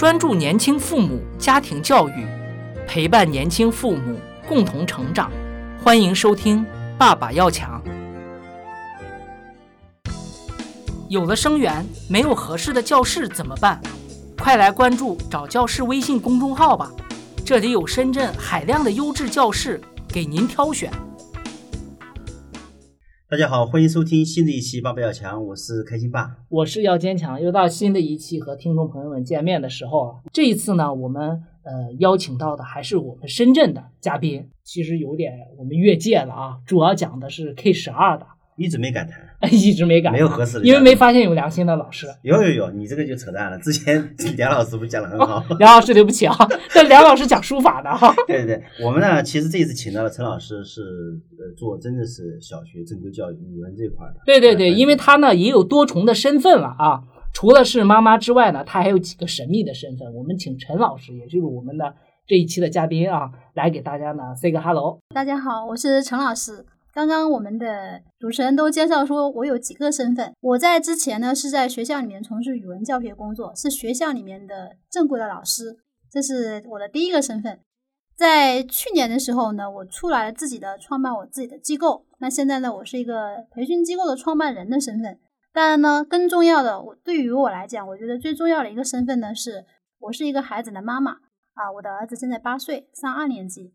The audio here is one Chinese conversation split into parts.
专注年轻父母家庭教育，陪伴年轻父母共同成长。欢迎收听《爸爸要强》。有了生源，没有合适的教室怎么办？快来关注找教室微信公众号吧，这里有深圳海量的优质教室给您挑选。大家好，欢迎收听新的一期《爸爸要强》，我是开心爸。我是要坚强，又到新的一期和听众朋友们见面的时候了。这一次呢，我们呃邀请到的还是我们深圳的嘉宾，其实有点我们越界了啊，主要讲的是 K 十二的，一直没敢谈，一直没敢，没有合适的，因为没发现有良心的老师。有有有，你这个就扯淡了。之前 梁老师不是讲的很好？梁老师对不起啊，但梁老师讲书法的哈。对对对，我们呢，其实这一次请到了陈老师，是呃做真的是小学正规教育语文这一块的。对对对，因为他呢也有多重的身份了啊，除了是妈妈之外呢，他还有几个神秘的身份。我们请陈老师，也就是我们的这一期的嘉宾啊，来给大家呢 say 个 hello。大家好，我是陈老师。刚刚我们的主持人都介绍说，我有几个身份。我在之前呢是在学校里面从事语文教学工作，是学校里面的正规的老师，这是我的第一个身份。在去年的时候呢，我出来了自己的创办我自己的机构。那现在呢，我是一个培训机构的创办人的身份。当然呢，更重要的，我对于我来讲，我觉得最重要的一个身份呢，是我是一个孩子的妈妈啊。我的儿子现在八岁，上二年级。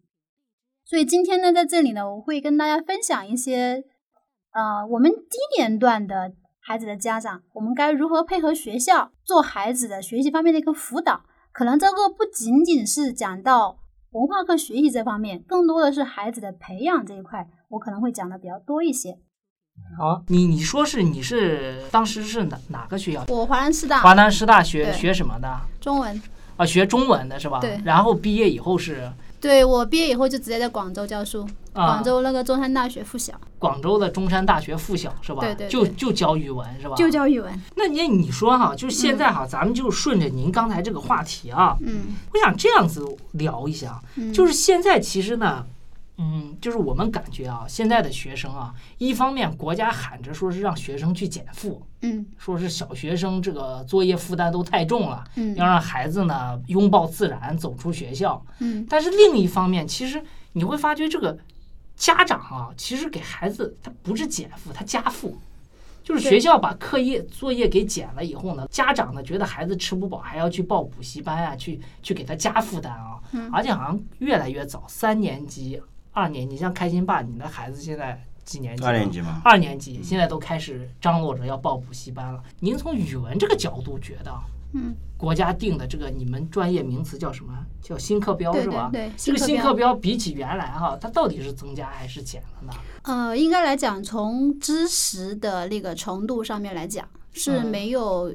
所以今天呢，在这里呢，我会跟大家分享一些，呃，我们低年段的孩子的家长，我们该如何配合学校做孩子的学习方面的一个辅导。可能这个不仅仅是讲到文化课学习这方面，更多的是孩子的培养这一块，我可能会讲的比较多一些。好，你你说是你是当时是哪哪个学校？我华南师大。华南师大学学什么的？中文。啊，学中文的是吧？对然后毕业以后是对我毕业以后就直接在广州教书，啊广州那个中山大学附小广州的中山大学附小是吧？对对对就就教语文是吧？就教语文。那你你说哈，就是现在哈，咱们就顺着您刚才这个话题啊，嗯我想这样子聊一下，嗯，就是现在其实呢，嗯，就是我们感觉啊，现在的学生啊，一方面国家喊着说是让学生去减负，嗯说是小学生这个作业负担都太重了，嗯要让孩子呢拥抱自然，走出学校。嗯但是另一方面，其实你会发觉这个家长啊，其实给孩子他不是减负，他加负。就是学校把课业作业给减了以后呢，家长呢觉得孩子吃不饱，还要去报补习班啊，去去给他加负担啊，嗯而且好像越来越早，三年级、二年级，像开心爸，你的孩子现在几年级？二年级吗，二年级现在都开始张罗着要报补习班了。您从语文这个角度觉得，嗯，国家定的这个你们专业名词叫什么？叫新课标是吧？对对，这个新课课标比起原来哈，它到底是增加还是减了呢？呃，应该来讲，从知识的那个程度上面来讲是嗯没有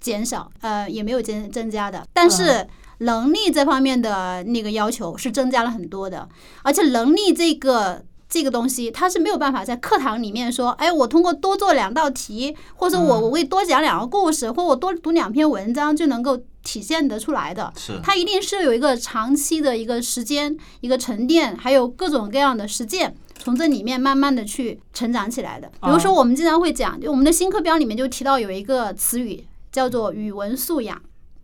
减少，呃，也没有增增加的。但是嗯能力这方面的那个要求是增加了很多的，而且能力这个。这个东西它是没有办法在课堂里面说，哎，我通过多做两道题，或者我嗯我会多讲两个故事，或我多读两篇文章就能够体现得出来的。是它一定是有一个长期的一个时间、一个沉淀，还有各种各样的实践，从这里面慢慢的去成长起来的。比如说，我们经常会讲，就我们的新课标里面就提到有一个词语叫做语文素养，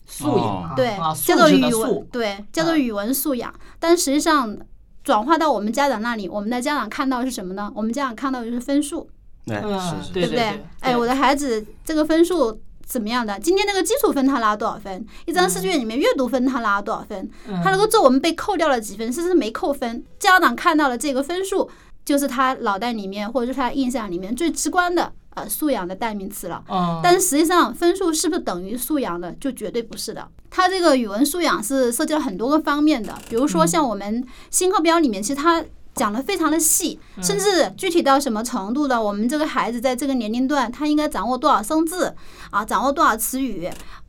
素养啊，对啊，，叫做语文素，，对，叫做啊语文素养。但实际上转化到我们家长那里，我们的家长看到是什么呢？我们家长看到的就是分数，哎嗯是是对不对？哎，我的孩子这个分数怎么样的？今天那个基础分他拉多少分？一张试卷里面阅读分他拉多少分？嗯他那个作文被扣掉了几分，甚至没扣分。家长看到了这个分数，就是他脑袋里面或者是他印象里面最直观的呃素养的代名词了。嗯，但是实际上，分数是不是等于素养的，就绝对不是的。它这个语文素养是涉及了很多个方面的，比如说像我们新课标里面，其实它讲的非常的细，甚至具体到什么程度的，我们这个孩子在这个年龄段，他应该掌握多少生字啊，掌握多少词语，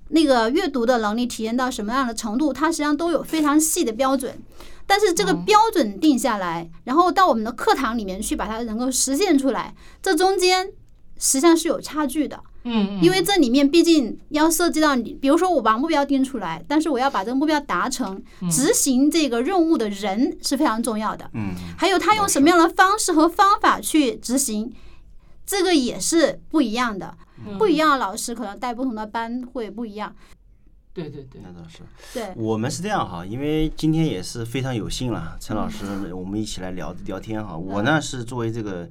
那个阅读的能力体验到什么样的程度，它实际上都有非常细的标准。但是这个标准定下来，然后到我们的课堂里面去把它能够实现出来，这中间实际上是有差距的。嗯，嗯因为这里面毕竟要涉及到你，比如说我把目标定出来，但是我要把这个目标达成，执行这个任务的人是非常重要的。嗯，还有他用什么样的方式和方法去执行，这个也是不一样的。不一样的老师可能带不同的班会不一样。对对对，那倒是。对，我们是这样哈，因为今天也是非常有幸了，陈老师，我们一起来聊聊天哈。我呢是作为这个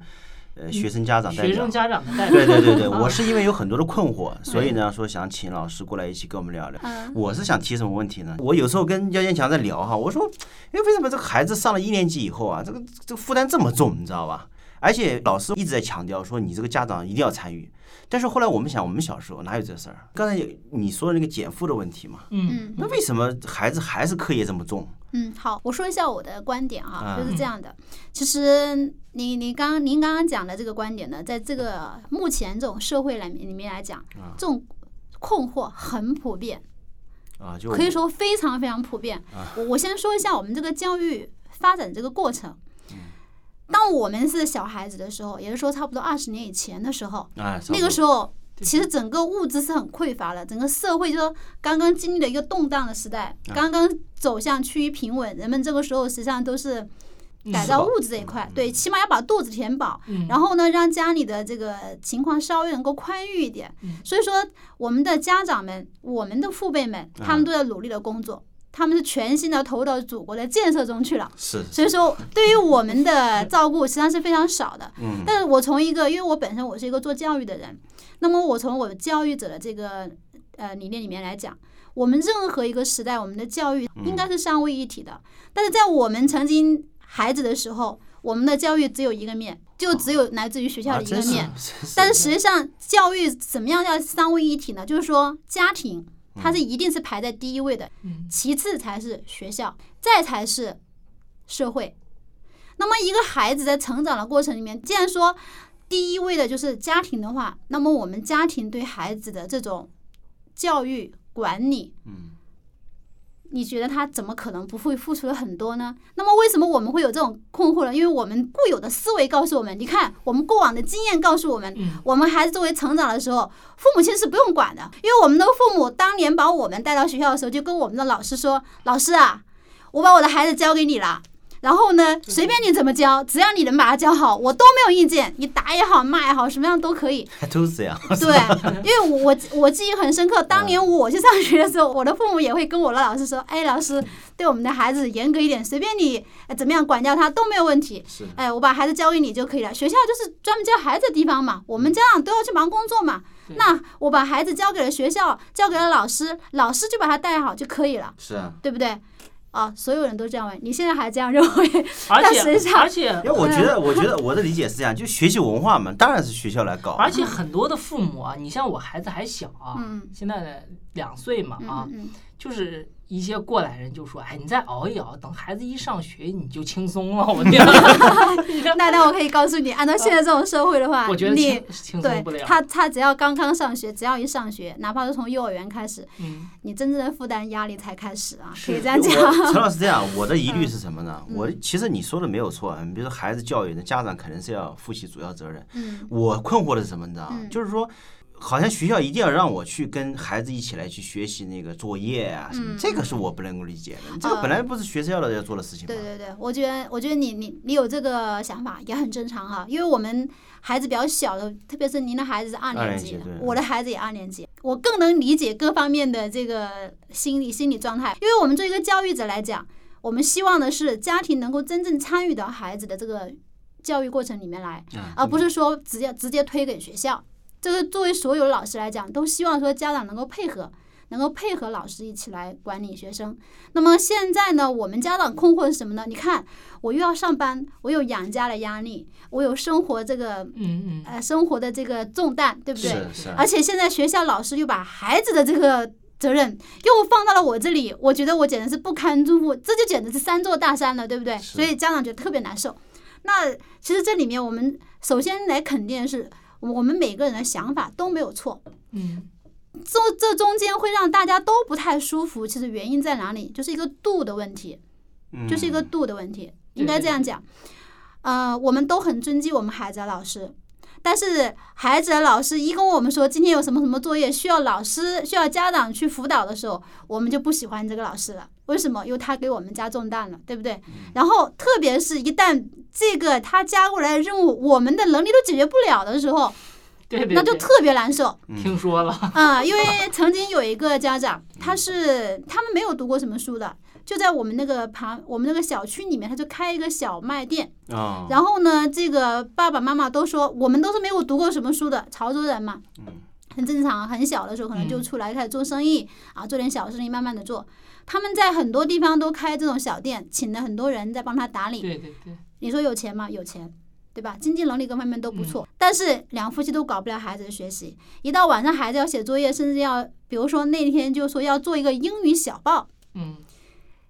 呃学生家长代表学生，家长的代表，对对对对，啊我是因为有很多的困惑，所以呢说想请老师过来一起跟我们聊聊。嗯我是想提什么问题呢？我有时候跟姚建强在聊哈，我说，哎，为什么这个孩子上了一年级以后啊，这个这个负担这么重，你知道吧？而且老师一直在强调说，你这个家长一定要参与。但是后来我们想，我们小时候哪有这事儿？刚才有你说的那个减负的问题嘛，嗯嗯那为什么孩子还是课业这么重？嗯，好，我说一下我的观点哈，嗯就是这样的。其实你你刚您刚刚讲的这个观点呢，在这个目前这种社会来里面来讲，啊这种困惑很普遍，啊，就可以说非常非常普遍。我我先说一下我们这个教育发展这个过程。当我们是小孩子的时候，也就是说差不多二十年以前的时候，啊，那个时候候其实整个物资是很匮乏的，整个社会就说刚刚经历了一个动荡的时代，刚刚走向趋于平稳，人们这个时候实际上都是改造物质这一块，对，起码要把肚子填饱，嗯然后呢，让家里的这个情况稍微能够宽裕一点。所以说，我们的家长们，我们的父辈们，他们都在努力的工作，他们是全心的投入到祖国的建设中去了。是所以说，对于我们的照顾实际上是非常少的。嗯但是我从一个，因为我本身我是一个做教育的人，那么我从我教育者的这个呃理念里面来讲，我们任何一个时代，我们的教育应该是三位一体的。但是在我们曾经孩子的时候，我们的教育只有一个面，就只有来自于学校的一个面。但是实际上，教育怎么样叫三位一体呢？就是说，家庭它是一定是排在第一位的，嗯。其次才是学校，再才是社会。那么，一个孩子在成长的过程里面，既然说第一位的就是家庭的话，那么我们家庭对孩子的这种教育管理，嗯你觉得他怎么可能不会付出了很多呢？那么为什么我们会有这种困惑呢？因为我们固有的思维告诉我们，你看我们过往的经验告诉我们，嗯我们孩子作为成长的时候，父母亲是不用管的，因为我们的父母当年把我们带到学校的时候，就跟我们的老师说：“老师啊，我把我的孩子交给你了。”然后呢，随便你怎么教，只要你能把他教好，我都没有意见。你打也好，骂也好，什么样都可以。都是这样。对，因为我我我记忆很深刻，当年我去上学的时候，我的父母也会跟我的老师说：“哎，老师对我们的孩子严格一点，随便你呃怎么样管教他都没有问题。是哎，我把孩子交给你就可以了。学校就是专门教孩子的地方嘛，我们家长都要去忙工作嘛。那我把孩子交给了学校，交给了老师，老师就把他带好就可以了，是啊，对不对？啊，所有人都这样问，你现在还这样认为？而但实际上且而且因为我觉得，我觉得我的理解是这样，就学习文化嘛，当然是学校来搞。而且很多的父母啊，你像我孩子还小啊，嗯现在两岁嘛啊嗯，嗯就是一些过来人就说，哎，你再熬一熬，等孩子一上学你就轻松了。我天，嗯，那那我可以告诉你，按照现在这种社会的话，我觉得你轻轻松不了。对他，他只要刚刚上学，只要一上学，哪怕是从幼儿园开始，嗯，你真正的负担压力才开始啊，可以这样讲。陈老师这样，我的疑虑是什么呢？嗯我其实你说的没有错，你比如说孩子教育，那家长肯定是要负起主要责任。嗯我困惑的是什么，你知道吗？嗯就是说，好像学校一定要让我去跟孩子一起来去学习那个作业啊什么，嗯这个是我不能够理解的。这个呃本来不是学校的要做的事情吗？对对对，我觉得，我觉得你你你有这个想法也很正常哈，因为我们孩子比较小的，特别是您的孩子是二二年级年级，我的孩子也二年级，我更能理解各方面的这个心理心理状态，因为我们作为一个教育者来讲，我们希望的是家庭能够真正参与到孩子的这个教育过程里面来，啊，而不是说直接直接推给学校。这个作为所有老师来讲，都希望说家长能够配合，能够配合老师一起来管理学生。那么现在呢，我们家长困惑是什么呢？你看，我又要上班，我有养家的压力，我有生活这个嗯嗯，呃生活的这个重担，对不对？是是，而且现在学校老师又把孩子的这个责任又放到了我这里，我觉得我简直是不堪重负，这就简直是三座大山了，对不对？是所以家长觉得特别难受。那其实这里面我们首先来肯定是，我们每个人的想法都没有错，嗯这这中间会让大家都不太舒服。其实原因在哪里？就是一个度的问题。嗯就是一个度的问题，对应该这样讲。呃，我们都很尊敬我们孩子的老师，但是孩子的老师一跟我们说今天有什么什么作业需要老师需要家长去辅导的时候，我们就不喜欢这个老师了。为什么？因为他给我们加重担了，对不对？然后特别是一旦这个他加过来的任务，我们的能力都解决不了的时候，对对，对那就特别难受听说了，啊、因为曾经有一个家长，他是他们没有读过什么书的，就在我们那个旁我们那个小区里面，他就开一个小卖店。啊，然后呢，这个爸爸妈妈都说我们都是没有读过什么书的潮州人嘛，很正常。很小的时候可能就出来开始做生意、啊，做点小生意，慢慢的做。他们在很多地方都开这种小店，请了很多人在帮他打理。对对对，你说有钱吗？有钱，对吧？经济能力各方面都不错，但是两夫妻都搞不了孩子的学习。一到晚上，孩子要写作业，甚至要，比如说那天就说要做一个英语小报，嗯，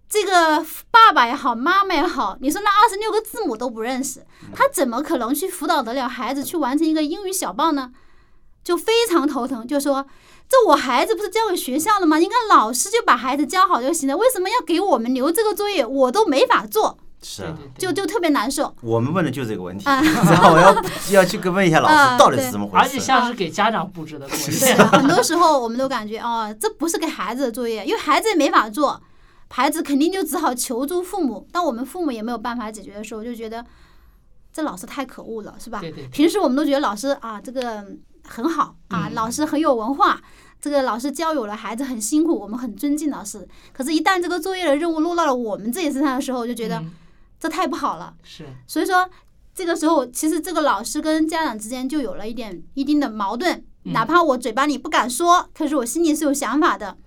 这个爸爸也好，妈妈也好，你说那二十六个字母都不认识，他怎么可能去辅导得了孩子去完成一个英语小报呢？就非常头疼，就说这我孩子不是交给学校了吗？应该老师就把孩子教好就行了，为什么要给我们留这个作业？我都没法做，是啊。就就特别难受。我们问的就是这个问题，啊然后我要要去跟问一下老 啊师到底是怎么回事而且。像是给家长布置的作业，很多时候我们都感觉哦，这不是给孩子的作业，因为孩子也没法做，孩子肯定就只好求助父母。当我们父母也没有办法解决的时候，就觉得这老师太可恶了，是吧？对对对平时我们都觉得老师啊，这个很好啊，嗯老师很有文化。这个老师教有了孩子很辛苦，我们很尊敬老师。可是，一旦这个作业的任务落到了我们自己身上的时候，就觉得嗯这太不好了。是，所以说，这个时候其实这个老师跟家长之间就有了一点一定的矛盾，嗯哪怕我嘴巴里不敢说，可是我心里是有想法的。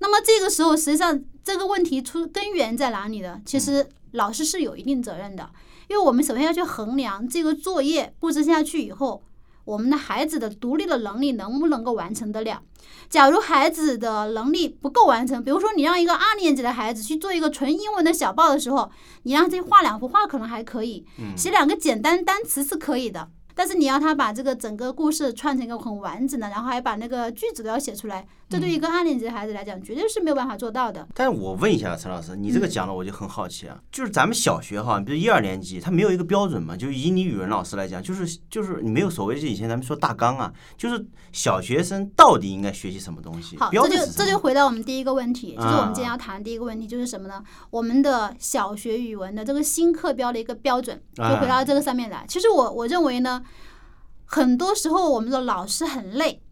那么这个时候，实际上这个问题出根源在哪里呢？其实老师是有一定责任的，因为我们首先要去衡量这个作业布置下去以后，我们的孩子的独立的能力能不能够完成得了。假如孩子的能力不够完成，比如说你让一个二年级的孩子去做一个纯英文的小报的时候，你让他画两幅画可能还可以，写两个简单单词是可以的。但是你要他把这个整个故事串成一个很完整的，然后还把那个句子都要写出来，这对于一个二年级的孩子来讲，绝对是没有办法做到的。但是我问一下陈老师，你这个讲的我就很好奇啊，就是咱们小学哈，比如一二年级，他没有一个标准嘛？就以你语文老师来讲，就是就是你没有所谓就以前咱们说大纲啊，就是小学生到底应该学习什么东西？好，这就这就？回到我们第一个问题，就是我们今天啊要谈的第一个问题就是什么呢？我们的小学语文的这个新课标的一个标准，就回到这个上面来。其实我我认为呢，很多时候我们的老师很累。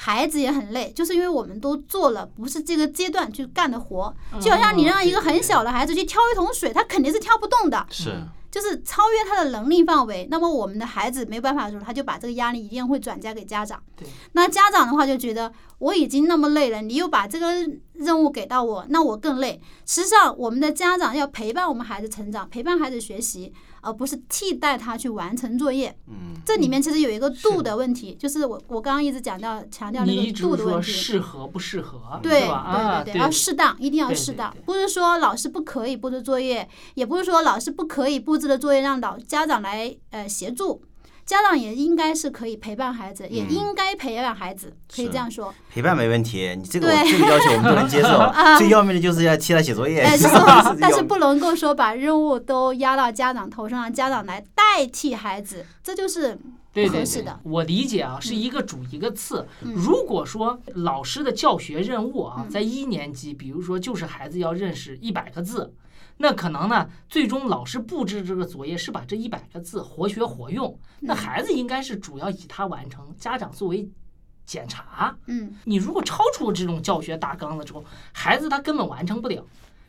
孩子也很累，就是因为我们都做了不是这个阶段去干的活，就好像你让一个很小的孩子去挑一桶水，他肯定是挑不动的。是就是超越他的能力范围，那么我们的孩子没办法的时候，他就把这个压力一定会转嫁给家长对。那家长的话就觉得我已经那么累了，你又把这个任务给到我，那我更累。实际上，我们的家长要陪伴我们孩子成长，陪伴孩子学习，而不是替代他去完成作业。嗯，这里面其实有一个度的问题，就是我我刚刚一直讲到强调那个度的问题。适合不适合，对是吧？啊，对对，要适当，一定要适当对对，不是说老师不可以布置作业，也不是说老师不可以布置的作业让老家长来呃协助，家长也应该是可以陪伴孩子，也嗯应该陪伴孩子，可以这样说。陪伴没问题，你这个这个要求我们都能接受，最要命的就是要替他写作业，但是不能够说把任务都压到家长头上，让家长来代替孩子，这就是对对对。不合适的，我理解啊，是一个主一个次。嗯。如果说老师的教学任务啊，嗯。在一年级，比如说就是孩子要认识一百个字，那可能呢，最终老师布置这个作业是把这一百个字活学活用，那嗯孩子应该是主要以他完成，家长作为检查。嗯你如果超出这种教学大纲了之后，孩子他根本完成不了。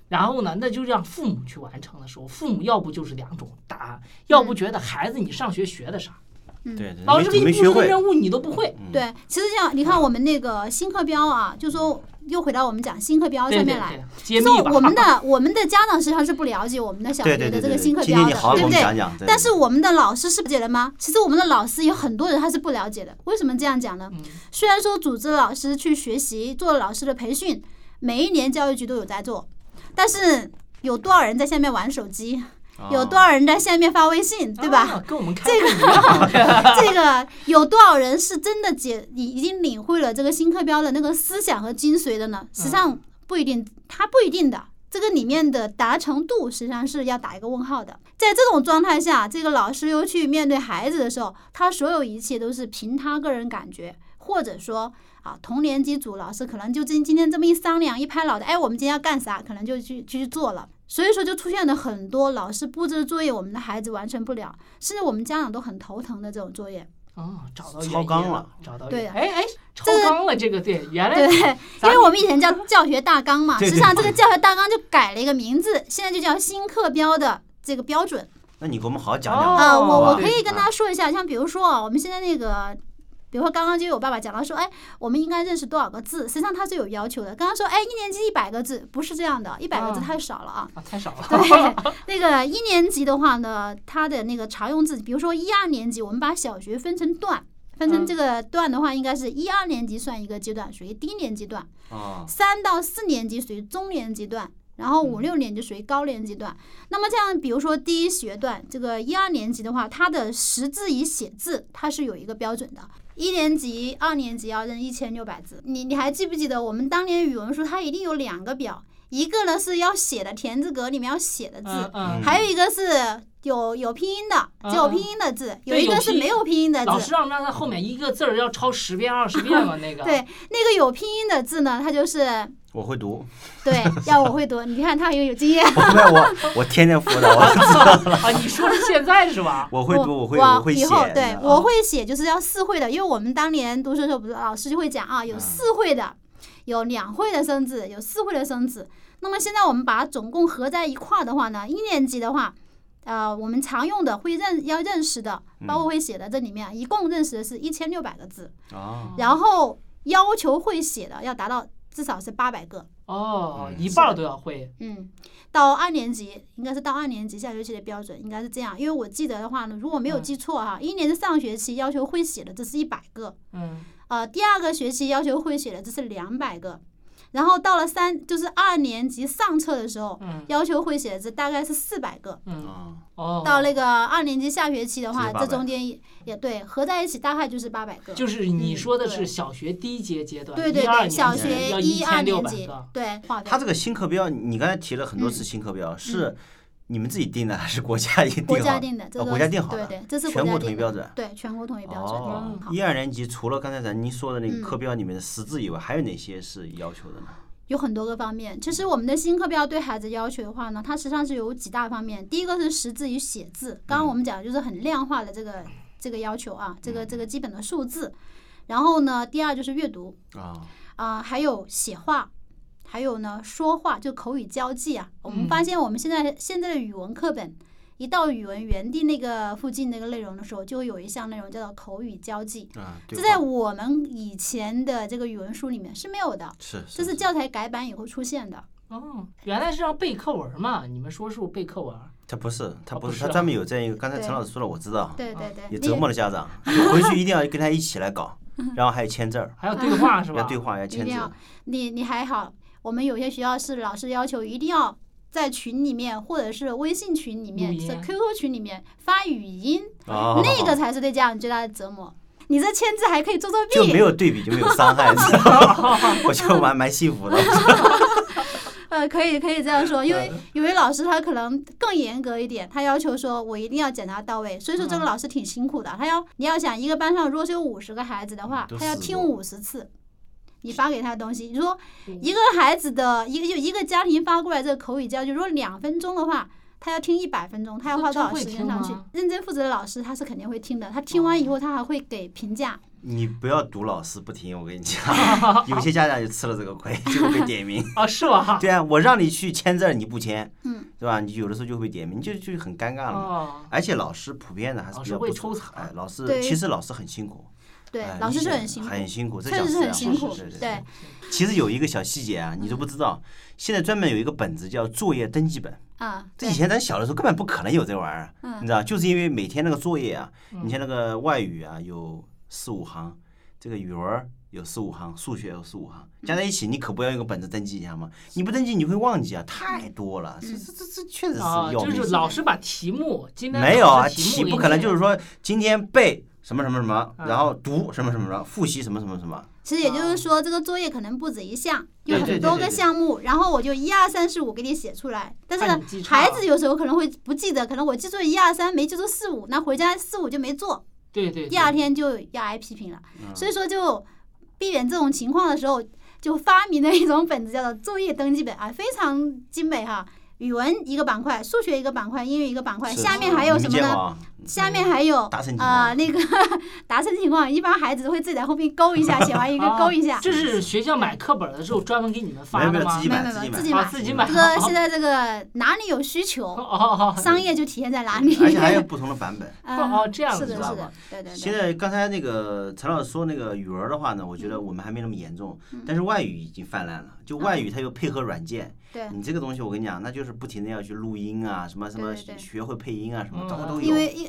然后呢，那就让父母去完成的时候，父母要不就是两种答案，要不觉得孩子你上学学的啥，嗯，对，老师给你布置的任务你都不会。对，其实像你看我们那个新课标啊，就说又回到我们讲新课标上面来。对，揭就秘吧。我们的 我们的家长实际上是不了解我们的小学的这个新课标的，对不对？讲讲，对但是我们的老师是了解的吗？其实我们的老师有很多人他是不了解的。为什么这样讲呢？嗯虽然说组织老师去学习，做老师的培训，每一年教育局都有在做，但是有多少人在下面玩手机？有多少少人在下面发微信，对吧？啊跟我们开会一样。这个有多少人是真的解已已经领会了这个新课标的那个思想和精髓的呢？实际上不一定，它不一定的。这个里面的达成度实际上是要打一个问号的。在这种状态下，这个老师又去面对孩子的时候，他所有一切都是凭他个人感觉，或者说啊，同年级组老师可能就今今天这么一商量，一拍脑袋，哎，我们今天要干啥，可能就去去做了。所以说，就出现了很多老师布置的作业，我们的孩子完成不了，甚至我们家长都很头疼的这种作业。哦，找到超纲了，找到对哎哎，超这个纲了，这个对，原来对，因为我们以前叫教学大纲嘛，实际上这个教学大纲就改了一个名字，现在就叫新课标的这个标准。那你给我们好好讲哦讲吧。啊，我我可以跟大家说一下，像比如说啊，我们现在那个，比如说刚刚就有爸爸讲到说，哎，我们应该认识多少个字？实际上他是有要求的。刚刚说，哎，一年级一百个字，不是这样的，一百个字啊太少了啊。啊太少了，对，那个一年级的话呢，它的那个常用字，比如说一二年级，我们把小学分成段，分成嗯这个段的话，应该是一二年级算一个阶段，属于低年级段；啊，三到四年级属于中年级段，然后五嗯六年级属于高年级段。那么这样，比如说第一学段这个一二年级的话，它的识字与写字它是有一个标准的。一年级、二年级要认一千六百字。你你还记不记得我们当年语文书它一定有两个表，一个呢是要写的田字格里面要写的字，嗯嗯，还有一个是有有拼音的，只有拼音的字，有一个是没有拼音的字。老师。让让他后面一个字儿要抄十遍二十遍嘛，那个对，那个有拼音的字呢，它就是我会读，对，要我会读。你看他又有经验，没有我我天天辅导，我。知 道啊，你说是现在是吧？我会读，我会我我会写以后对我会写，就是要四会的，因为我们当年读书的时候，不是老师就会讲啊，有嗯四会的，有两会的生字，有四会的生字。那么现在我们把它总共合在一块儿的话呢，一年级的话，呃，我们常用的会认要认识的，包括会写的这里面，一共认识的是一千六百个字，啊，然后要求会写的要达到至少是八百个。哦，嗯。一半儿都要会，嗯，到二年级应该是到二年级下学期的标准应该是这样，因为我记得的话呢，如果没有嗯记错哈，一年级上学期要求会写的这是一百个，嗯。呃，第二个学期要求会写的这是两百个，然后到了三就是二年级上册的时候，嗯。要求会写字大概是四百个。嗯，啊，哦，到那个二年级下学期的话，这中间也也对，合在一起大概就是八百个。就是你嗯说的是小学低阶阶段，对对对，一二年小级学要一二千六年级百个，对，划他这个新课标，你刚才提了很多次嗯新课标，是你们自己定的还是国家一定好？国家定的，这哦个国家定好的对对，这是全国统一标准。对，全国统一标准。一二年级除了刚才咱您说的那个嗯课标里面的识字以外，还有哪些是要求的呢？有很多个方面。其实我们的新课标对孩子要求的话呢，它实际上是有几大方面。第一个是识字与写字，刚刚我们讲的就是很量化的这个这个要求啊，这个这个基本的数字。然后呢，第二就是阅读啊，啊、还有写画。还有呢，说话就口语交际啊。我们嗯发现我们现在现在的语文课本，一到语文园地那个附近那个内容的时候，就会有一项内容叫做口语交际。啊，这在我们以前的这个语文书里面是没有的，是这是教材改版以后出现的。哦，原来是让背课文嘛？你们说是背课文？他不是，他不是，他专门有这样一个。刚才陈老师说了，我知道，对对对，也你折磨了家长，就回去一定要跟他一起来搞，然后还有签字儿，还要对话是吧？要对话，要签字你你还好，我们有些学校是老师要求一定要在群里面或者是微信群里面、录音是 QQ 群里面发语音，哦，那个才是对家长最大的折磨。你这签字还可以做作弊，就没有对比就没有伤害？我觉得蛮蛮幸福的。呃，可以可以这样说，因为有些老师他可能更严格一点，他要求说我一定要检查到位，所以说这个嗯老师挺辛苦的。他要你要想一个班上如果是有五十个孩子的话，他要听五十次。你发给他的东西，你说嗯一个孩子的一个就一个家庭发过来这个口语教育，如果两分钟的话，他要听一百分钟，他要花多少时间上去？认真负责的老师他是肯定会听的，他听完以后他还会给评价。你不要读老师不听，我跟你讲，有些家长就吃了这个亏，就会被点名。啊，是吧？对啊，我让你去签字，你不签，嗯，对吧？你有的时候就会被点名，就就很尴尬了嘛。哦，而且老师普遍的还是比较不抽查哎，老师其实老师很辛苦，对哎，老师你想是很辛苦，很辛苦，这确实是很辛苦对。其实有一个小细节啊，你都不知道，现在专门有一个本子叫作业登记本。啊，这以前咱小的时候根本不可能有这玩意儿，嗯你知道，就是因为每天那个作业啊，嗯你像那个外语啊有四五行，这个语文有四五行，数学有四五行，加在一起，你可不要用个本子登记一下吗？你不登记你会忘记啊，太多了，这这这这确实是啊，要命。就是老师把题目今天没有啊，题不可能就是说说今天背什么什么什么，啊然后读什么什么什么，复习什么什么什么。其实也就是说，这个作业可能不止一项，有很多个项目，然后我就一二三四五给你写出来。但是呢孩子有时候可能会不记得，可能我记住一二三，没记住四五，那回家四五就没做，对对，第二天就要挨批评了。嗯所以说，就避免这种情况的时候，就发明了一种本子，叫做作业登记本啊，非常精美哈。语文一个板块，数学一个板块，英语一个板块，下面还有什么呢？下面还有达成情况啊、那个 达成情况，一般孩子都会自己在后面勾一下，写完一个 勾一下。啊这是学校买课本的时候专门给你们发的吗没有没有自？己没有买自己买自己买。这个现在这个哪里有需求，哦哦哦商业就体现在哪里。而且还有不同的版本。嗯哦这样是的，子是的，对对对。现在刚才那个陈老师说那个语文的话呢，我觉得我们还没那么严重，嗯但是外语已经泛滥了。就外语它又配合软件，对，你这个东西我跟你讲，那就是不停的要去录音啊，什么什么学会配音啊，什么嗯都都有。因为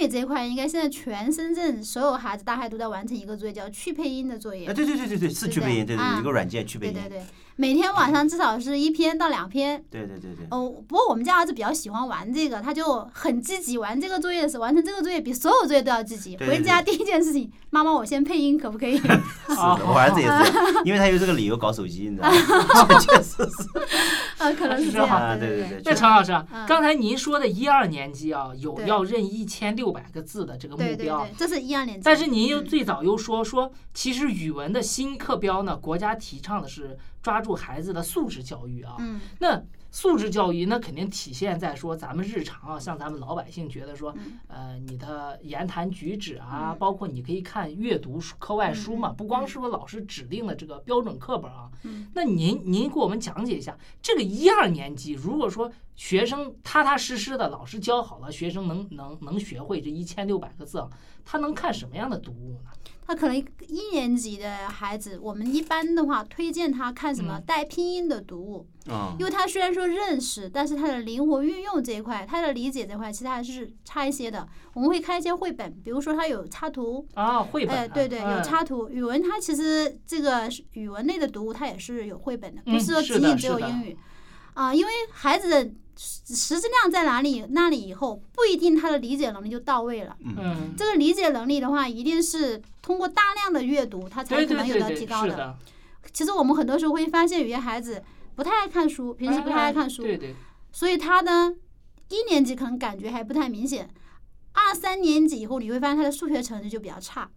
语这一块，应该现在全深圳所有孩子大概都在完成一个作业，叫去配音的作业啊，。对对对对对，是对不对去配音，对对，一个软件去配音，对对对，每天晚上至少是一篇到两篇。对对对对。哦，不过我们家儿子比较喜欢玩这个，他就很积极。玩这个作业的时候，完成这个作业比所有作业都要积极。对对回家第一件事情，妈妈，我先配音可不可以？是的，我儿子也是因为他有这个理由搞手机，你知道吗？确实是。啊，可能是这啊样。对对对对那陈老师刚才您说的一二年级啊，有对要认一千六百个字的这个目标对对对，，这是一二年。但是您又嗯最早又说说，其实语文的新课标呢，国家提倡的是抓住孩子的素质教育啊。嗯那素质教育那肯定体现在说咱们日常啊，像咱们老百姓觉得说，嗯呃，你的言谈举止啊，嗯包括你可以看阅读课外书嘛，嗯不光是说老师指定的这个标准课本啊。嗯那您您给我们讲解一下，这个一二年级，如果说学生踏踏实实的，老师教好了，学生能能能学会这一千六百个字啊，他能看什么样的读物呢？他可能一年级的孩子，我们一般的话推荐他看什么嗯带拼音的读物，嗯因为他虽然说认识，但是他的灵活运用这一块，他的理解这块其实还是差一些的。我们会开一些绘本，比如说他有插图，啊，绘本啊、哎，对对，有嗯插图。语文他其实这个是语文类的读物，它也是有绘本的，不嗯是说仅仅只有英语啊。因为孩子的识识字量在哪里，那里以后不一定他的理解能力就到位了。嗯，这个理解能力的话，一定是通过大量的阅读，他才可能有对对对，得提高是的，其实我们很多时候会发现，有些孩子不太爱看书，平时不太爱看书，对对，所以他呢，一年级可能感觉还不太明显，二三年级以后你会发现他的数学成绩就比较差。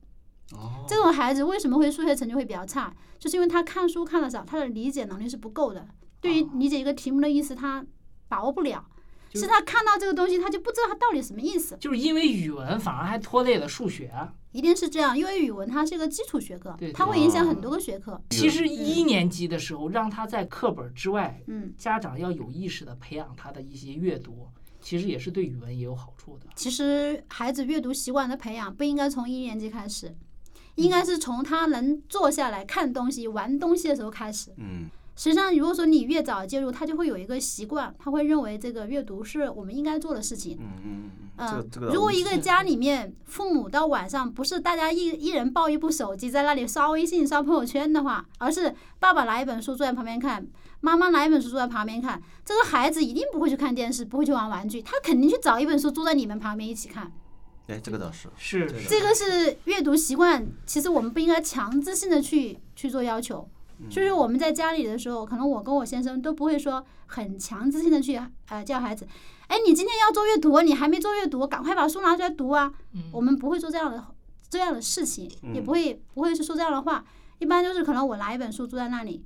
哦这种孩子为什么会数学成绩会比较差？就是因为他看书看的少，他的理解能力是不够的，对于哦理解一个题目的意思他把握不了，是他看到这个东西他就不知道它到底什么意思。就是因为语文反而还拖累了数学。一定是这样，因为语文它是一个基础学科，它会影响很多个学科。其实一年级的时候，让他在课本之外，嗯，家长要有意识的培养他的一些阅读，其实也是对语文也有好处的。其实孩子阅读习惯的培养不应该从一年级开始，应该是从他能坐下来看东西、玩东西的时候开始。嗯实际上，如果说你越早介入，他就会有一个习惯，他会认为这个阅读是我们应该做的事情。嗯嗯嗯，如果一个家里面父母到晚上不是大家一一人抱一部手机在那里刷微信、刷朋友圈的话，而是爸爸拿一本书坐在旁边看，妈妈拿一本书坐在旁边看，这个孩子一定不会去看电视，不会去玩玩具，他肯定去找一本书坐在你们旁边一起看。哎，这个倒是是这个是阅读习惯，其实我们不应该强制性的去去做要求。就是我们在家里的时候，可能我跟我先生都不会说很强制性的去呃叫孩子，哎，你今天要做阅读，你还没做阅读，赶快把书拿出来读啊。嗯我们不会做这样的这样的事情，也嗯不会不会去说这样的话。一般就是可能我拿一本书坐在那里，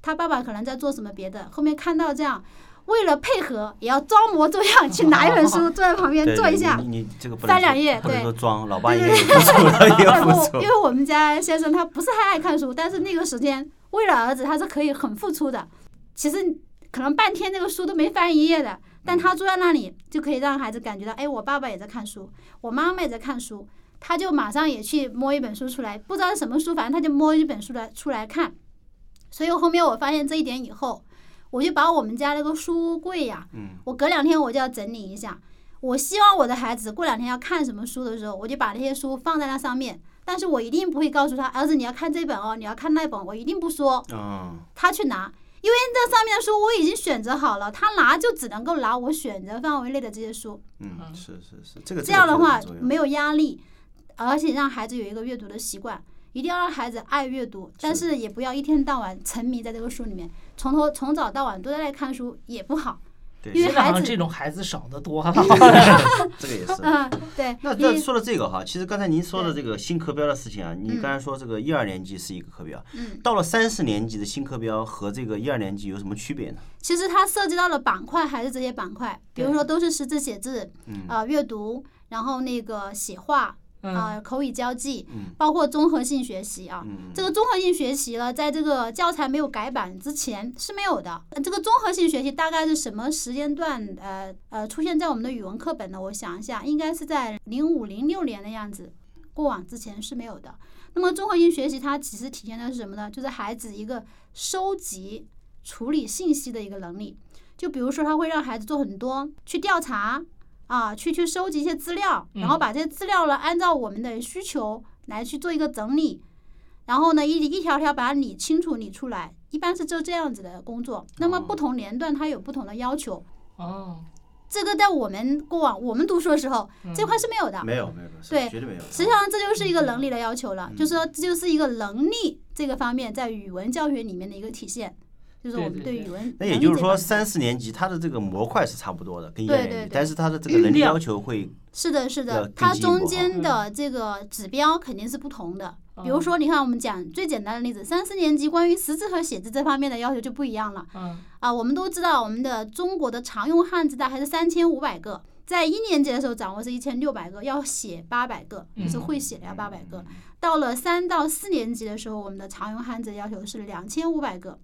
他爸爸可能在做什么别的，后面看到这样，为了配合也要装模作样去拿一本书坐在旁边坐一下你。你你这个翻两页对说装，老爸 也然有付出后因。为我们家先生他不是太爱看书，但是那个时间为了儿子他是可以很付出的。其实可能半天那个书都没翻一页的，但他坐在那里就可以让孩子感觉到，哎，我爸爸也在看书，我妈妈也在看书，他就马上也去摸一本书出来，不知道是什么书，反正他就摸一本书来出来看。所以后面我发现这一点以后，我就把我们家那个书柜呀、嗯我隔两天我就要整理一下。我希望我的孩子过两天要看什么书的时候，我就把那些书放在那上面。但是我一定不会告诉他，儿子你要看这本哦，你要看那本，我一定不说，嗯他去拿，因为这上面的书我已经选择好了，他拿就只能够拿我选择范围内的这些书。嗯，是是是，这个这样的话没有压力，而且让孩子有一个阅读的习惯。一定要让孩子爱阅读，但是也不要一天到晚沉迷在这个书里面，从头从早到晚都在那看书也不好。对因为现在好孩子像这种孩子少得多了。这个也是。嗯，对，那那说到这个哈，其实刚才您说的这个新课标的事情啊，你嗯刚才说这个一二年级是一个课标，嗯，到了三四年级的新课标和这个一二年级有什么区别呢？其实它涉及到了板块还是这些板块，比如说都是识字写字，嗯啊、阅读，然后那个写画，啊、嗯，口语交际，嗯包括综合性学习啊。嗯，这个综合性学习呢，在这个教材没有改版之前是没有的。呃这个综合性学习大概是什么时间段？呃呃，出现在我们的语文课本呢？我想一下，应该是在零五零六年的样子，过往之前是没有的。那么综合性学习它其实体现的是什么呢？就是孩子一个收集、处理信息的一个能力。就比如说，他会让孩子做很多去调查啊，去去收集一些资料，然后嗯把这些资料呢，按照我们的需求来去做一个整理，然后呢，一一条条把它理清楚、理出来，一般是做这样子的工作。那么不同年段它有不同的要求，哦，这个在我们过往我们读书的时候，这块是没有的。没有没有对绝对没有。实际上，这就是一个能力的要求嗯了，就是说，这就是一个能力这个方面在语文教学里面的一个体现，就是我们对语文。那也就是说，三四年级它的这个模块是差不多的，跟一年级，对对但是它的这个能力要求会 是的，是的它中间的这个指标肯定是不同的。比如哦说，你看我们讲最简单的例子，三四年级关于识字和写字这方面的要求就不一样了嗯，啊。我们都知道，我们的中国的常用汉字大概是三千五百个，在一年级的时候掌握是一千六百个，要写八百个，就是嗯会写的要八百个。到了三到四年级的时候，我们的常用汉字要求是两千五百个。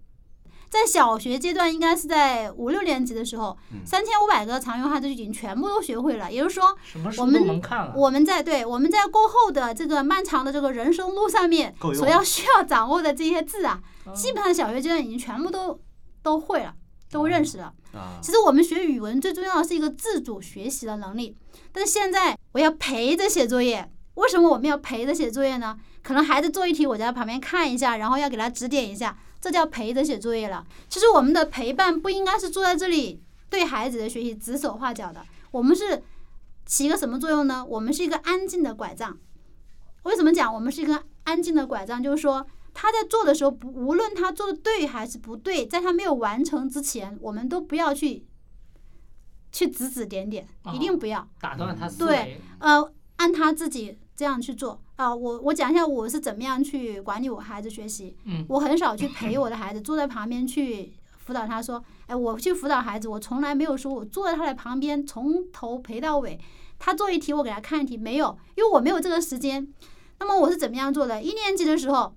在小学阶段，应该是在五六年级的时候，嗯三千五百个常用汉字就已经全部都学会了。也就是说，我们能看了。我们在对我们在过后的这个漫长的这个人生路上面所要需要掌握的这些字啊，嗯基本上小学阶段已经全部都都会了，都认识了。啊，其实我们学语文最重要的是一个自主学习的能力，但是现在我要陪着写作业。为什么我们要陪着写作业呢？可能孩子做一题，我在旁边看一下，然后要给他指点一下，这叫陪着写作业了。其实我们的陪伴不应该是坐在这里对孩子的学习指手画脚的，我们是起一个什么作用呢？我们是一个安静的拐杖。为什么讲我们是一个安静的拐杖？就是说他在做的时候，不无论他做的对还是不对，在他没有完成之前，我们都不要去去指指点点，一定不要。打断他思对。呃，按他自己这样去做啊、我我讲一下我是怎么样去管理我孩子学习。嗯我很少去陪我的孩子，坐在旁边去辅导他说，哎，我去辅导孩子，我从来没有说我坐在他的旁边从头陪到尾，他做一题我给他看一题，没有，因为我没有这个时间。那么我是怎么样做的？一年级的时候。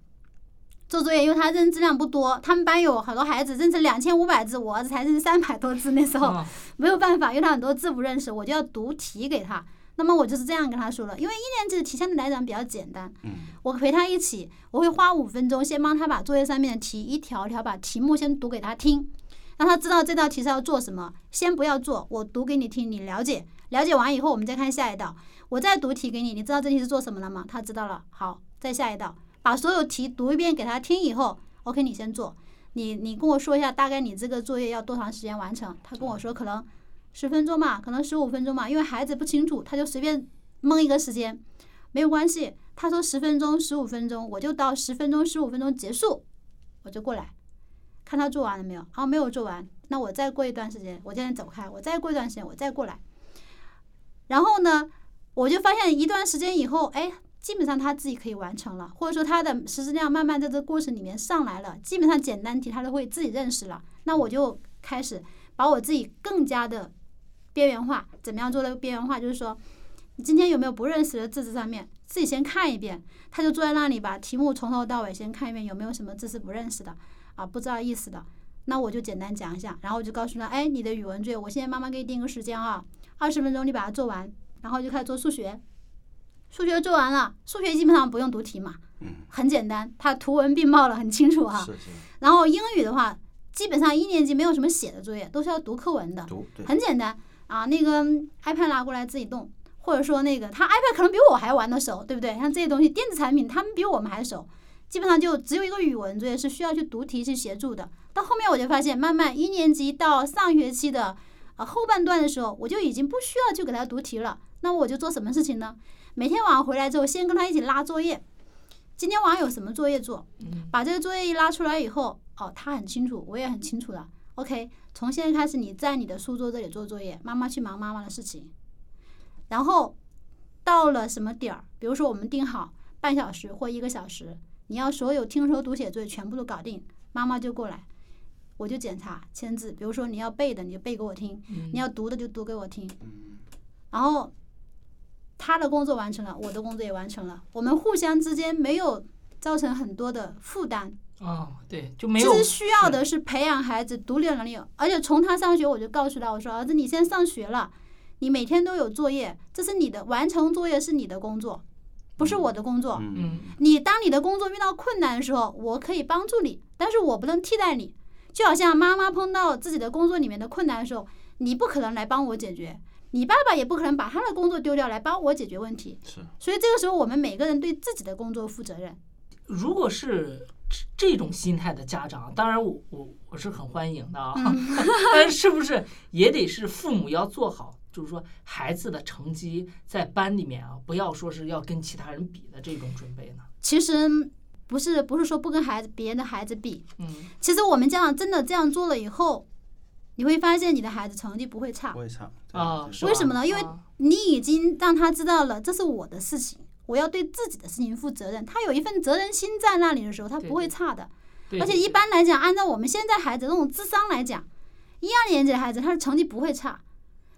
做作业，因为他认字量不多，他们班有很多孩子认识两千五百字，我儿子才认三百多字。那时候，嗯没有办法，因为他很多字不认识，我就要读题给他。那么我就是这样跟他说了，因为一年级的题相对来讲比较简单，嗯我陪他一起，我会花五分钟先帮他把作业上面的题一条一条把题目先读给他听，让他知道这道题是要做什么。先不要做，我读给你听，你了解，了解完以后我们再看下一道，我再读题给你，你知道这题是做什么了吗？他知道了，好，再下一道，把所有题读一遍给他听以后，OK，你先做。你你跟我说一下，大概你这个作业要多长时间完成？他跟我说可能十分钟嘛，可能十五分钟嘛，因为孩子不清楚，他就随便蒙一个时间，没有关系。他说十分钟、十五分钟，我就到十分钟、十五分钟结束，我就过来看他做完了没有。啊，没有做完，那我再过一段时间，我现在走开，我再过一段时间，我再过来。然后呢，我就发现一段时间以后，哎，基本上他自己可以完成了，或者说他的识字量慢慢在这过程里面上来了，基本上简单题他都会自己认识了。那我就开始把我自己更加的边缘化。怎么样做的边缘化？就是说，你今天有没有不认识的字字上面，自己先看一遍。他就坐在那里，把题目从头到尾先看一遍，有没有什么字是不认识的啊，不知道意思的。那我就简单讲一下，然后我就告诉他，哎，你的语文作业，我现在妈妈给你定个时间啊，二十分钟你把它做完，然后就开始做数学。数学做完了，数学基本上不用读题嘛，嗯，很简单，它图文并茂了，很清楚哈。是是然后英语的话，基本上一年级没有什么写的作业，都是要读课文的，很简单啊。那个 iPad 拿过来自己动，或者说那个他 iPad 可能比我还玩的熟，对不对？像这些东西，电子产品他们比我们还熟，基本上就只有一个语文作业是需要去读题去协助的。到后面我就发现，慢慢一年级到上学期的呃后半段的时候，我就已经不需要去给他读题了。那我就做什么事情呢？每天晚上回来之后，先跟他一起拉作业。今天晚上有什么作业做？把这个作业一拉出来以后，哦，他很清楚，我也很清楚了。OK，从现在开始你在你的书桌这里做作业，妈妈去忙妈妈的事情。然后到了什么点儿，比如说我们定好半小时或一个小时，你要所有听说读写作业全部都搞定，妈妈就过来，我就检查签字。比如说你要背的，你就背给我听；你要读的就读给我听。然后他的工作完成了，我的工作也完成了，我们互相之间没有造成很多的负担。啊，对，就没有。其实需要的是培养孩子独立能力，而且从他上学我就告诉他，我说儿子，你现在上学了，你每天都有作业，这是你的完成作业是你的工作，不是我的工作。嗯你当你的工作遇到困难的时候，我可以帮助你，但是我不能替代你。就好像妈妈碰到自己的工作里面的困难的时候，你不可能来帮我解决，你爸爸也不可能把他的工作丢掉来帮我解决问题。是所以这个时候，我们每个人对自己的工作负责任。如果是这这种心态的家长，当然我我我是很欢迎的啊，但是是不是也得是父母要做好，就是说孩子的成绩在班里面啊，不要说是要跟其他人比的这种准备呢？其实不是不是说不跟孩子别人的孩子比，嗯其实我们家长真的这样做了以后，你会发现你的孩子成绩不会差不。会差啊，为什么呢因为啊你已经让他知道了这是我的事情，我要对自己的事情负责任。他有一份责任心在那里的时候，他不会差的。而且一般来讲，按照我们现在孩子这种智商来讲，一二年级的孩子他的成绩不会差，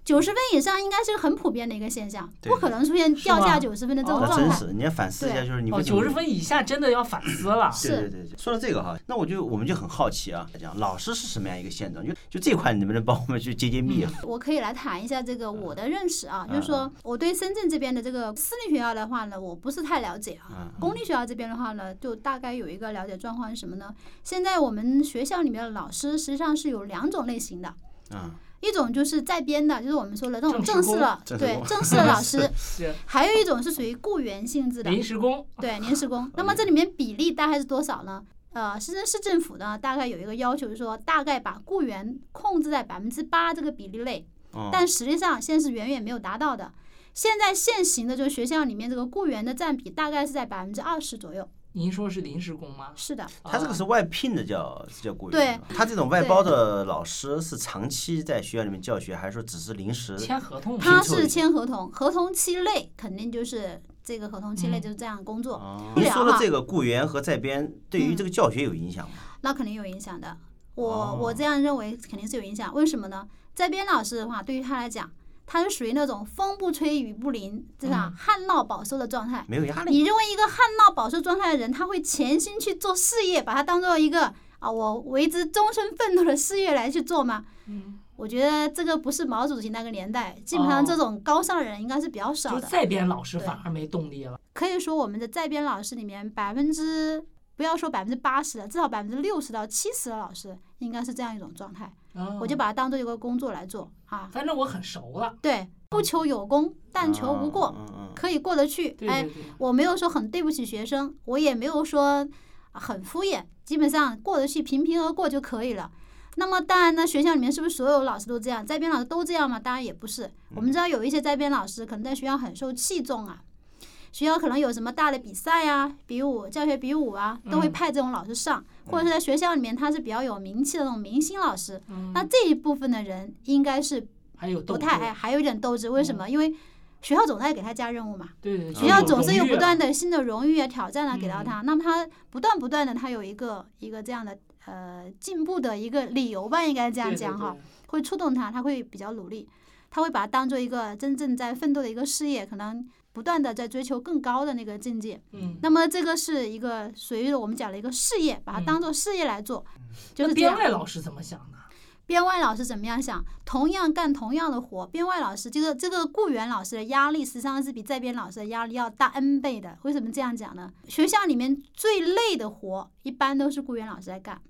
九十分以上应该是个很普遍的一个现象，不可能出现掉下九十分的这种哦状态。那真是，你要反思一下，对就是你九十分以下真的要反思了。是对对对对，说到这个哈，那我就我们就很好奇啊，讲老师是什么样一个现状？就就这块，你能不能帮我们去揭揭秘啊？我可以来谈一下这个我的认识啊，就是嗯说我对深圳这边的这个私立学校的话呢，我不是太了解啊。嗯公立学校这边的话呢，就大概有一个了解状况是什么呢？现在我们学校里面的老师实际上是有两种类型的，嗯，一种就是在编的，就是我们说的那种正式的，对正式的老师，还有一种是属于雇员性质的，临时工，对临时工。那么这里面比例大概是多少呢？呃，深圳市政府呢，大概有一个要求，就是说大概把雇员控制在百分之八这个比例内，哦但实际上现在是远远没有达到的。现在现行的就是学校里面这个雇员的占比大概是在百分之二十左右。您说是临时工吗？是的，他这个是外聘的叫是叫雇员对，他这种外包的老师是长期在学校里面教学，还是说只是临时？签合同？他是签合同，合同期内肯定就是这个合同期内嗯就是这样工作，您说的这个雇员和在编对于嗯这个教学有影响吗？那肯定有影响的。我、哦我这样认为肯定是有影响，为什么呢？在编老师的话，对于他来讲，他是属于那种风不吹雨不淋，这样嗯旱涝保收的状态。没有压力。你认为一个旱涝保收状态的人，他会潜心去做事业，把它当做一个啊我为之终身奋斗的事业来去做吗？嗯，我觉得这个不是毛主席那个年代，基本上哦这种高尚的人应该是比较少的。就在编老师对反而没动力了。可以说我们的在编老师里面，百分之不要说百分之八十了，至少百分之六十到七十的老师应该是这样一种状态。我就把，它当做一个工作来做啊。反正我很熟了。对，不求有功，但求无过，可以过得去。哎对对，对，我没有说很对不起学生，我也没有说啊很敷衍，基本上过得去，平平而过就可以了。那么当然呢，学校里面是不是所有老师都这样？在编老师都这样吗？当然也不是。我们知道有一些在编老师可能在学校很受器重啊，学校可能有什么大的比赛啊、比武、教学比武啊，都会嗯派这种老师上，或者是在学校里面他是比较有名气的那种明星老师。嗯那这一部分的人应该是还有不太哎，还有一点斗志。为什么？因为学校总在给他加任务嘛。对对，学校总是有不断的的新的荣誉啊、挑战啊给到嗯他，那么他不断不断的，他有一个一个这样的呃进步的一个理由吧，应该这样讲哈，，会触动他，他会比较努力，他会把它当做一个真正在奋斗的一个事业，可能不断的在追求更高的那个境界。嗯，那么这个是一个属于我们讲的一个事业，把它当做事业来做，就是编。外老师怎么想的？编外老师怎么样想？同样干同样的活，编外老师这个这个雇员老师的压力，实际上是比在编老师的压力要大 N 倍的。为什么这样讲呢？学校里面最累的活，一般都是雇员老师在干。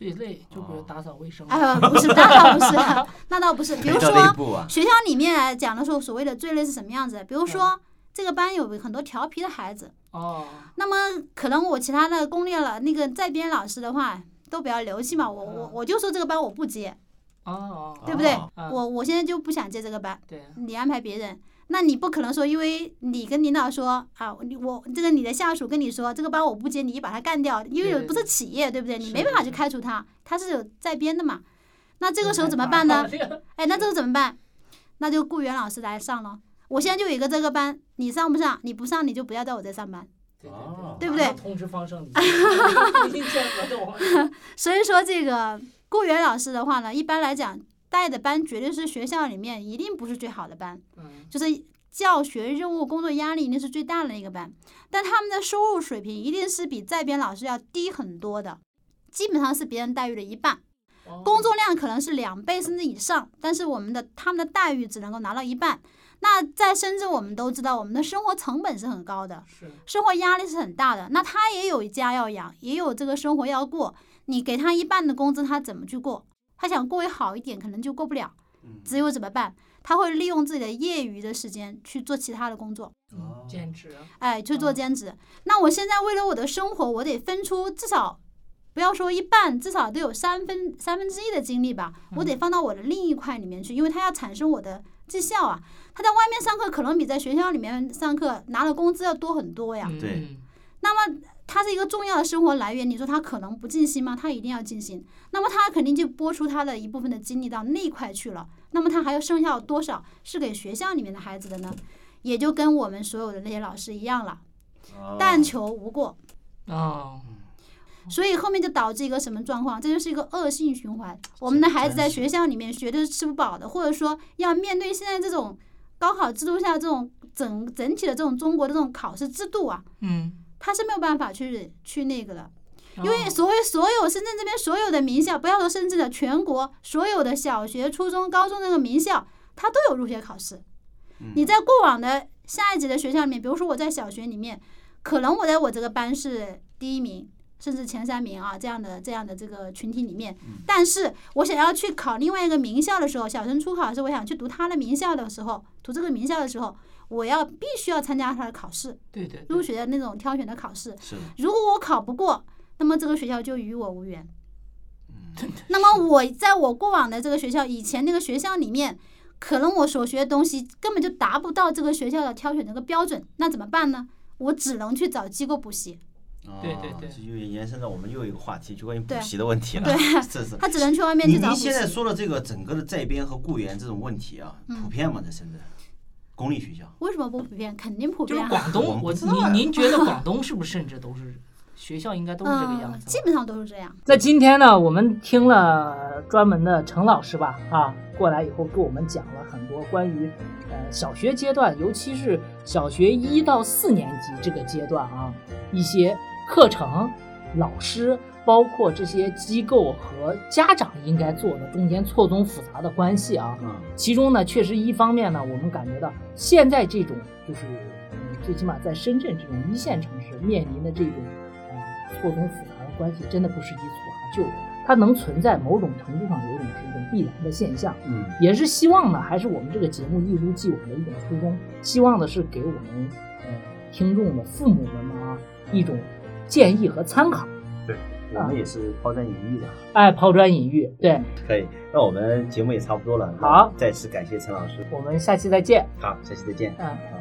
最累就比如打扫卫生，啊、不是，那倒不是，那倒不是。比如说，啊，学校里面来讲的时候，所谓的最累是什么样子？比如说，这个班有很多调皮的孩子，哦，那么可能我其他的攻略了那个在编老师的话，都比较流气嘛，我我我就说这个班我不接，哦哦，对不对？我我现在就不想接这个班。对，你安排别人，那你不可能说，因为你跟领导说啊，你我这个你的下属跟你说这个班我不接，你把他干掉，因为对不是企业，对不对？你没办法去开除他，他是有在编的嘛。那这个时候怎么办呢？这个哎，那这个怎么办？那就雇员老师来上了。我现在就有一个这个班，你上不上？你不上，你就不要在我这上班。对哦对不对马上通知方胜理，已经签合同了。所以说，这个雇员老师的话呢，一般来讲带的班绝对是学校里面一定不是最好的班，嗯就是教学任务、工作压力一定是最大的那个班，但他们的收入水平一定是比在编老师要低很多的，基本上是别人待遇的一半。哦工作量可能是两倍甚至以上，但是我们的他们的待遇只能够拿到一半。那在深圳，我们都知道我们的生活成本是很高的，生活压力是很大的。那他也有家要养，也有这个生活要过，你给他一半的工资，他怎么去过？他想过得好一点，可能就过不了。嗯只有怎么办？他会利用自己的业余的时间去做其他的工作，嗯兼职啊，哎，去做嗯兼职。那我现在为了我的生活，我得分出至少不要说一半，至少得有三分三分之一的精力吧，我得放到我的另一块里面去，因为它要产生我的绩效啊。他在外面上课可能比在学校里面上课拿的工资要多很多呀。嗯对嗯那么它是一个重要的生活来源，你说他可能不尽心吗？他一定要尽心。那么他肯定就拨出他的一部分的精力到那块去了。那么他还要剩下多少是给学校里面的孩子的呢？也就跟我们所有的那些老师一样了，哦但求无过。哦，所以后面就导致一个什么状况？这就是一个恶性循环。我们的孩子在学校里面学的是吃不饱的，或者说要面对现在这种高考制度下这种整整体的这种中国的这种考试制度啊，嗯，他是没有办法去去那个的。因哦为所谓所有深圳这边所有的名校，不要说深圳的，全国所有的小学、初中、高中那个名校，它都有入学考试。你在过往的下一级的学校里面，比如说我在小学里面，可能我在我这个班是第一名，甚至前三名啊，这样的这样的这个群体里面，但是我想要去考另外一个名校的时候，小升初考的时候，我想去读他的名校的时候，读这个名校的时候，我要必须要参加他的考试，对对对入学的那种挑选的考试。是，如果我考不过，那么这个学校就与我无缘。嗯那么我在我过往的这个学校，以前那个学校里面，可能我所学的东西根本就达不到这个学校的挑选这个标准，那怎么办呢？我只能去找机构补习，对对对哦这就延伸到我们又一个话题，就关于补习的问题了。对这 是。他只能去外面去找现在。说的这个整个的在编和雇员这种问题啊，嗯普遍吗？在深圳，公立学校？为什么不普遍？肯定普就是遍啊。我广东，我您 您觉得广东是不是甚至都是学校应该都是这个样嗯，子吧？基本上都是这样。在今天呢，我们听了专门的陈老师吧，啊，过来以后给我们讲了很多关于呃小学阶段，尤其是小学一到四年级这个阶段啊，一些课程、老师，包括这些机构和家长应该做的中间错综复杂的关系啊。嗯，其中呢，确实一方面呢，我们感觉到现在这种就是，嗯，最起码在深圳这种一线城市面临的这种，呃，错综复杂的关系，真的不是一蹴而就的，它能存在某种程度上有一种是一种必然的现象。嗯，也是希望呢，还是我们这个节目一如既往的一种初衷，希望的是给我们呃听众的父母们啊一种建议和参考。我们也是抛砖引玉的。哎，抛砖引玉，对可以，那我们节目也差不多了。好，再次感谢陈老师。我们下期再见。好，下期再见。嗯。